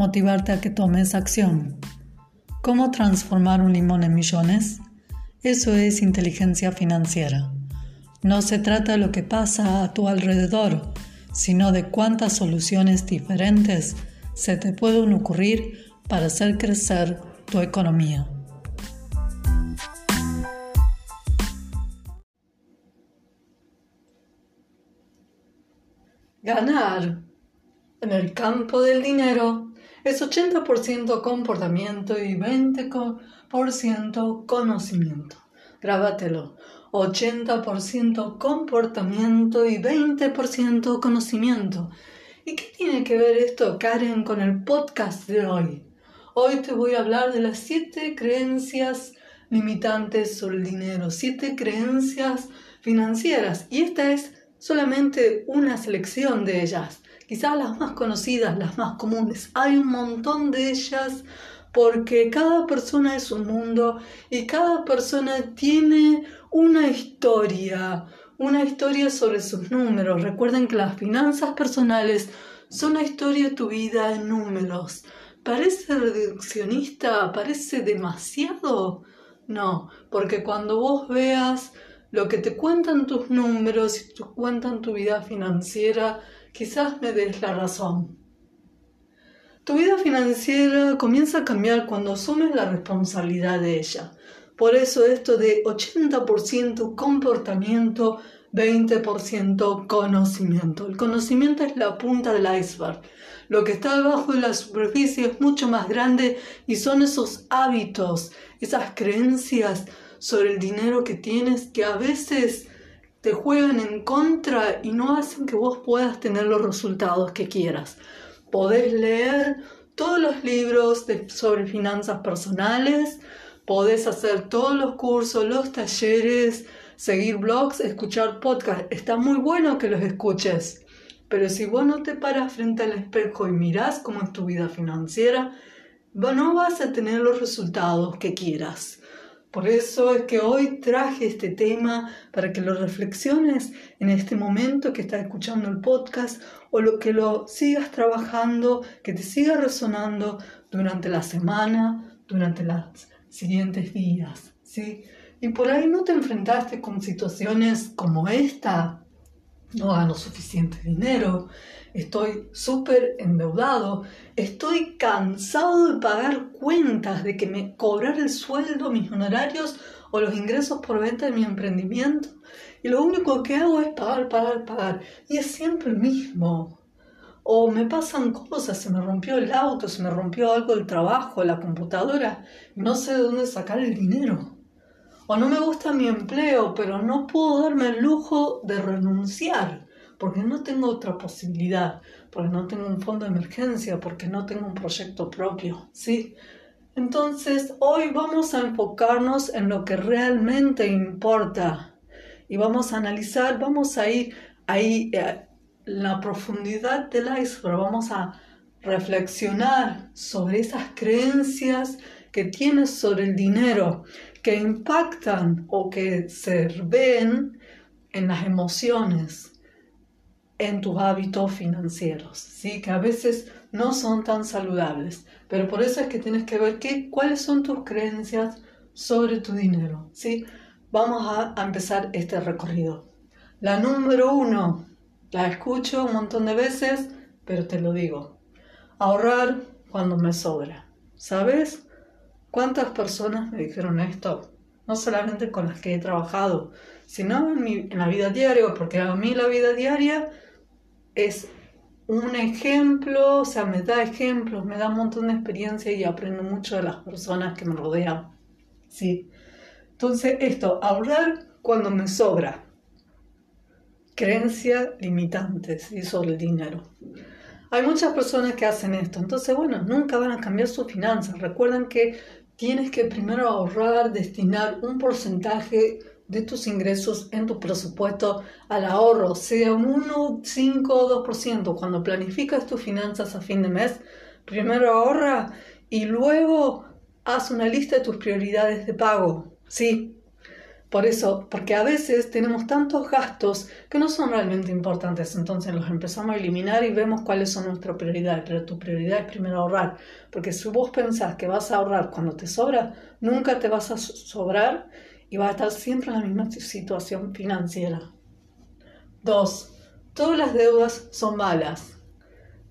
motivarte a que tomes acción. ¿Cómo transformar un limón en millones? Eso es inteligencia financiera. No se trata de lo que pasa a tu alrededor, sino de cuántas soluciones diferentes se te pueden ocurrir para hacer crecer tu economía. Ganar en el campo del dinero es 80% comportamiento y 20% conocimiento. Grábatelo. 80% comportamiento y 20% conocimiento. ¿Y qué tiene que ver esto, Karen, con el podcast de hoy? Hoy te voy a hablar de las siete creencias limitantes sobre el dinero, siete creencias financieras. Y esta es solamente una selección de ellas quizás las más conocidas, las más comunes. Hay un montón de ellas porque cada persona es un mundo y cada persona tiene una historia, una historia sobre sus números. Recuerden que las finanzas personales son la historia de tu vida en números. ¿Parece reduccionista? ¿Parece demasiado? No, porque cuando vos veas lo que te cuentan tus números y te cuentan tu vida financiera, quizás me des la razón. Tu vida financiera comienza a cambiar cuando asumes la responsabilidad de ella. Por eso esto de 80% comportamiento, 20% conocimiento. El conocimiento es la punta del iceberg. Lo que está debajo de la superficie es mucho más grande y son esos hábitos, esas creencias sobre el dinero que tienes que a veces te juegan en contra y no hacen que vos puedas tener los resultados que quieras. Podés leer todos los libros sobre finanzas personales, podés hacer todos los cursos, los talleres, seguir blogs, escuchar podcasts. Está muy bueno que los escuches, pero si vos no te paras frente al espejo y mirás cómo es tu vida financiera, no vas a tener los resultados que quieras. Por eso es que hoy traje este tema para que lo reflexiones en este momento que estás escuchando el podcast o lo que lo sigas trabajando, que te siga resonando durante la semana, durante los siguientes días, ¿sí? Y por ahí no te enfrentaste con situaciones como esta, no gano suficiente dinero, estoy súper endeudado, estoy cansado de pagar cuentas, de que me cobrar el sueldo, mis honorarios o los ingresos por venta de mi emprendimiento. Y lo único que hago es pagar, pagar, pagar. Y es siempre el mismo. O me pasan cosas, se me rompió el auto, se me rompió algo del trabajo, la computadora, no sé de dónde sacar el dinero. O no me gusta mi empleo, pero no puedo darme el lujo de renunciar porque no tengo otra posibilidad, porque no tengo un fondo de emergencia, porque no tengo un proyecto propio, ¿sí? Entonces, hoy vamos a enfocarnos en lo que realmente importa y vamos a analizar, vamos a ir ahí eh, la profundidad del iceberg, vamos a reflexionar sobre esas creencias que tienes sobre el dinero, que impactan o que se ven en las emociones, en tus hábitos financieros, ¿sí? que a veces no son tan saludables. Pero por eso es que tienes que ver qué, cuáles son tus creencias sobre tu dinero. ¿sí? Vamos a, a empezar este recorrido. La número uno, la escucho un montón de veces, pero te lo digo. Ahorrar cuando me sobra. ¿Sabes cuántas personas me dijeron esto? No solamente con las que he trabajado, sino en, la vida diaria, porque a mí la vida diaria es un ejemplo, o sea, me da ejemplos, me da un montón de experiencia y aprendo mucho de las personas que me rodean. ¿sí? Entonces, esto, ahorrar cuando me sobra. Creencia limitante ¿sí? sobre el dinero. Hay muchas personas que hacen esto, entonces bueno, nunca van a cambiar sus finanzas. Recuerden que tienes que primero ahorrar, destinar un porcentaje de tus ingresos en tu presupuesto al ahorro, sea un 1, 5 o 2%. Cuando planificas tus finanzas a fin de mes, primero ahorra y luego haz una lista de tus prioridades de pago. Sí, por eso, porque a veces tenemos tantos gastos que no son realmente importantes, entonces los empezamos a eliminar y vemos cuáles son nuestras prioridades, pero tu prioridad es primero ahorrar, porque si vos pensás que vas a ahorrar cuando te sobra, nunca te vas a sobrar y vas a estar siempre en la misma situación financiera. Dos, todas las deudas son malas.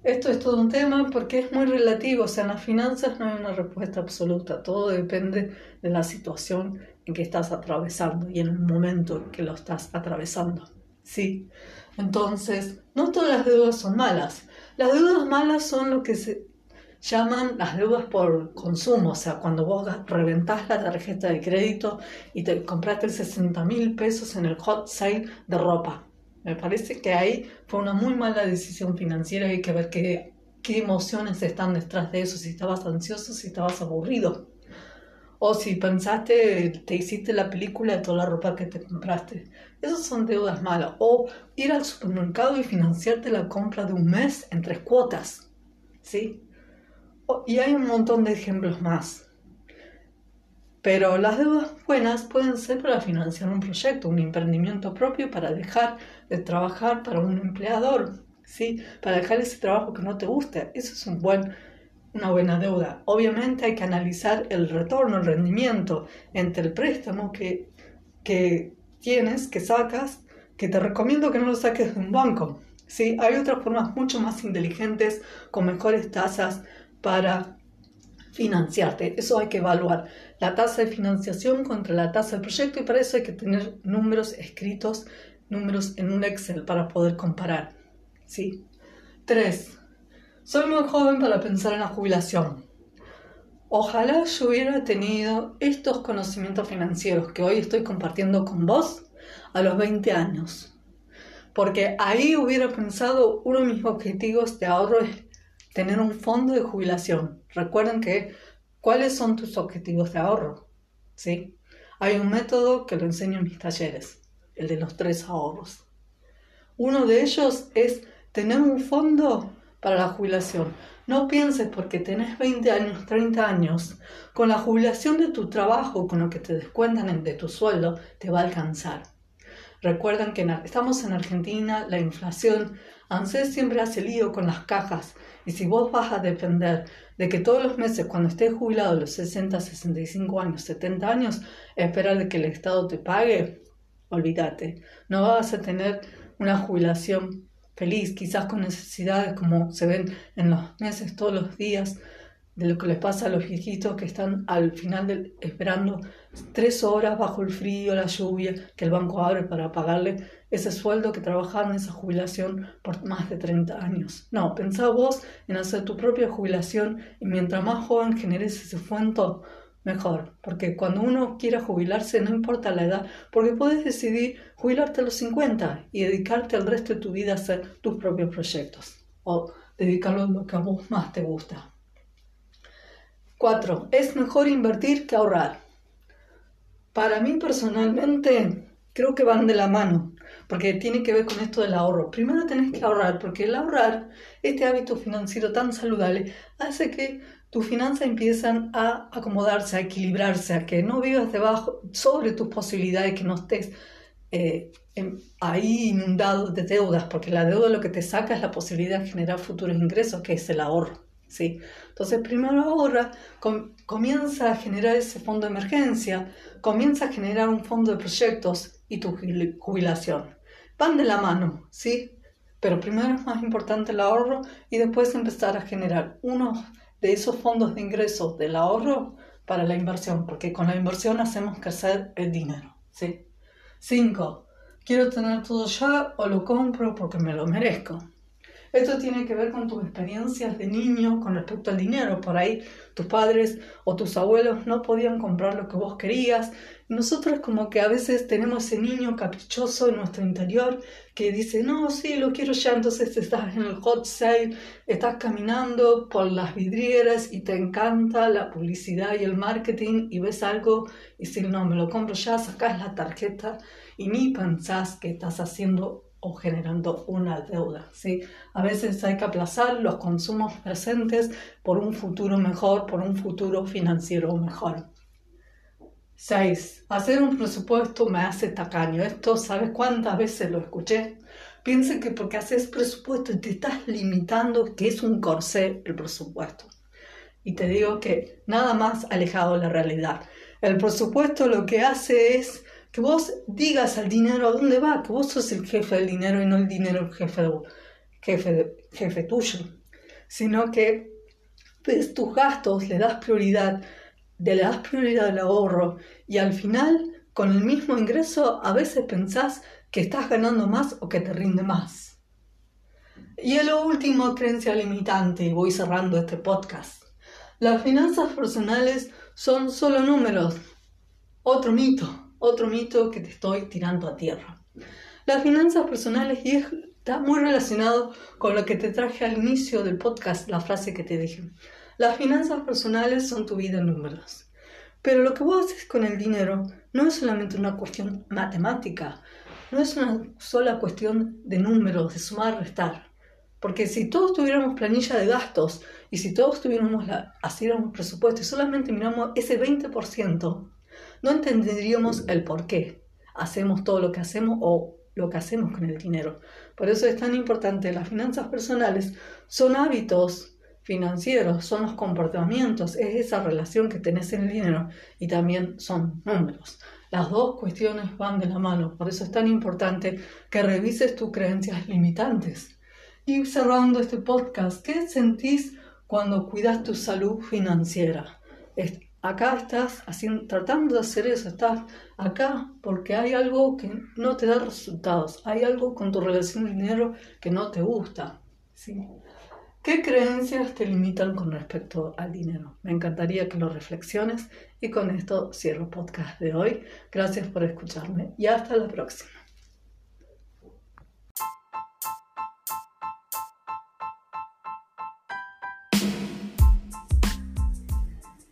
Esto es todo un tema porque es muy relativo, o sea, en las finanzas no hay una respuesta absoluta, todo depende de la situación en que estás atravesando y en el momento en que lo estás atravesando. Sí, entonces, no todas las deudas son malas. Las deudas malas son lo que se llaman las deudas por consumo, o sea, cuando vos reventás la tarjeta de crédito y te compraste 60 mil pesos en el hot sale de ropa me parece que ahí fue una muy mala decisión financiera y hay que ver qué, qué emociones están detrás de eso, si estabas ansioso, si estabas aburrido. O si pensaste, te hiciste la película de toda la ropa que te compraste. Esas son deudas malas. O ir al supermercado y financiarte la compra de un mes en tres cuotas. ¿Sí? y hay un montón de ejemplos más. Pero las deudas buenas pueden ser para financiar un proyecto, un emprendimiento propio, para dejar de trabajar para un empleador, ¿sí? para dejar ese trabajo que no te gusta. Eso es un buen, una buena deuda. Obviamente hay que analizar el retorno, el rendimiento entre el préstamo que, que tienes, que sacas, que te recomiendo que no lo saques de un banco. ¿sí? Hay otras formas mucho más inteligentes, con mejores tasas para financiarte. Eso hay que evaluar la tasa de financiación contra la tasa del proyecto y para eso hay que tener números escritos, números en un Excel para poder comparar. ¿sí? 3. Soy muy joven para pensar en la jubilación. Ojalá yo hubiera tenido estos conocimientos financieros que hoy estoy compartiendo con vos a los 20 años. Porque ahí hubiera pensado, uno de mis objetivos de ahorro es tener un fondo de jubilación. Recuerden que ¿Cuáles son tus objetivos de ahorro? ¿Sí? Hay un método que lo enseño en mis talleres, el de los tres ahorros. Uno de ellos es tener un fondo para la jubilación. No pienses porque tenés 20 años, 30 años, con la jubilación de tu trabajo, con lo que te descuentan de tu sueldo, te va a alcanzar. Recuerden que estamos en Argentina, la inflación, ANSES siempre hace lío con las cajas y si vos vas a depender de que todos los meses, cuando estés jubilado los 60, 65 años, 70 años, esperar de que el Estado te pague, olvídate. No vas a tener una jubilación feliz, quizás con necesidades como se ven en los meses, todos los días, de lo que les pasa a los viejitos que están al final del, esperando tres horas bajo el frío, la lluvia, que el banco abre para pagarle ese sueldo que trabajaron, esa jubilación por más de 30 años. No, pensá vos en hacer tu propia jubilación y mientras más joven generes ese fuento, mejor. Porque cuando uno quiera jubilarse, no importa la edad, porque puedes decidir jubilarte a los 50 y dedicarte el resto de tu vida a hacer tus propios proyectos o dedicarlo a lo que a vos más te gusta. 4. Es mejor invertir que ahorrar. Para mí personalmente creo que van de la mano, porque tiene que ver con esto del ahorro. Primero tenés que ahorrar, porque el ahorrar, este hábito financiero tan saludable, hace que tus finanzas empiezan a acomodarse, a equilibrarse, a que no vivas debajo, sobre tus posibilidades, que no estés eh, ahí inundado de deudas, porque la deuda lo que te saca es la posibilidad de generar futuros ingresos, que es el ahorro. ¿sí? Entonces, primero ahorra, comienza a generar ese fondo de emergencia, comienza a generar un fondo de proyectos y tu jubilación. Van de la mano, ¿sí? Pero primero es más importante el ahorro y después empezar a generar uno de esos fondos de ingresos del ahorro para la inversión, porque con la inversión hacemos crecer el dinero, ¿sí? Cinco, quiero tener todo ya o lo compro porque me lo merezco. Esto tiene que ver con tus experiencias de niño con respecto al dinero. Por ahí tus padres o tus abuelos no podían comprar lo que vos querías. nosotros como que a veces tenemos ese niño caprichoso en nuestro interior que dice, no, sí, lo quiero ya. Entonces estás en el hot sale, estás caminando por las vidrieras y te encanta la publicidad y el marketing y ves algo y si no, me lo compro ya, sacas la tarjeta y ni pensás que estás haciendo o generando una deuda. ¿sí? A veces hay que aplazar los consumos presentes por un futuro mejor, por un futuro financiero mejor. 6. Hacer un presupuesto me hace tacaño. Esto, ¿sabes cuántas veces lo escuché? Piense que porque haces presupuesto te estás limitando, que es un corsé el presupuesto. Y te digo que nada más alejado de la realidad. El presupuesto lo que hace es que vos digas al dinero a dónde va, que vos sos el jefe del dinero y no el dinero jefe, jefe, jefe tuyo, sino que ves tus gastos, le das prioridad, le das prioridad al ahorro y al final con el mismo ingreso a veces pensás que estás ganando más o que te rinde más. Y el último, creencia limitante, y voy cerrando este podcast. Las finanzas personales son solo números. Otro mito otro mito que te estoy tirando a tierra. Las finanzas personales y está muy relacionado con lo que te traje al inicio del podcast, la frase que te dije. Las finanzas personales son tu vida en números. Pero lo que vos haces con el dinero no es solamente una cuestión matemática, no es una sola cuestión de números, de sumar, restar. Porque si todos tuviéramos planilla de gastos y si todos tuviéramos la, un presupuesto y solamente miramos ese 20%, no entenderíamos el por qué hacemos todo lo que hacemos o lo que hacemos con el dinero. Por eso es tan importante, las finanzas personales son hábitos financieros, son los comportamientos, es esa relación que tenés en el dinero y también son números. Las dos cuestiones van de la mano, por eso es tan importante que revises tus creencias limitantes. Y cerrando este podcast, ¿qué sentís cuando cuidas tu salud financiera? Acá estás haciendo, tratando de hacer eso, estás acá porque hay algo que no te da resultados, hay algo con tu relación de dinero que no te gusta. ¿sí? ¿Qué creencias te limitan con respecto al dinero? Me encantaría que lo reflexiones y con esto cierro el podcast de hoy. Gracias por escucharme y hasta la próxima.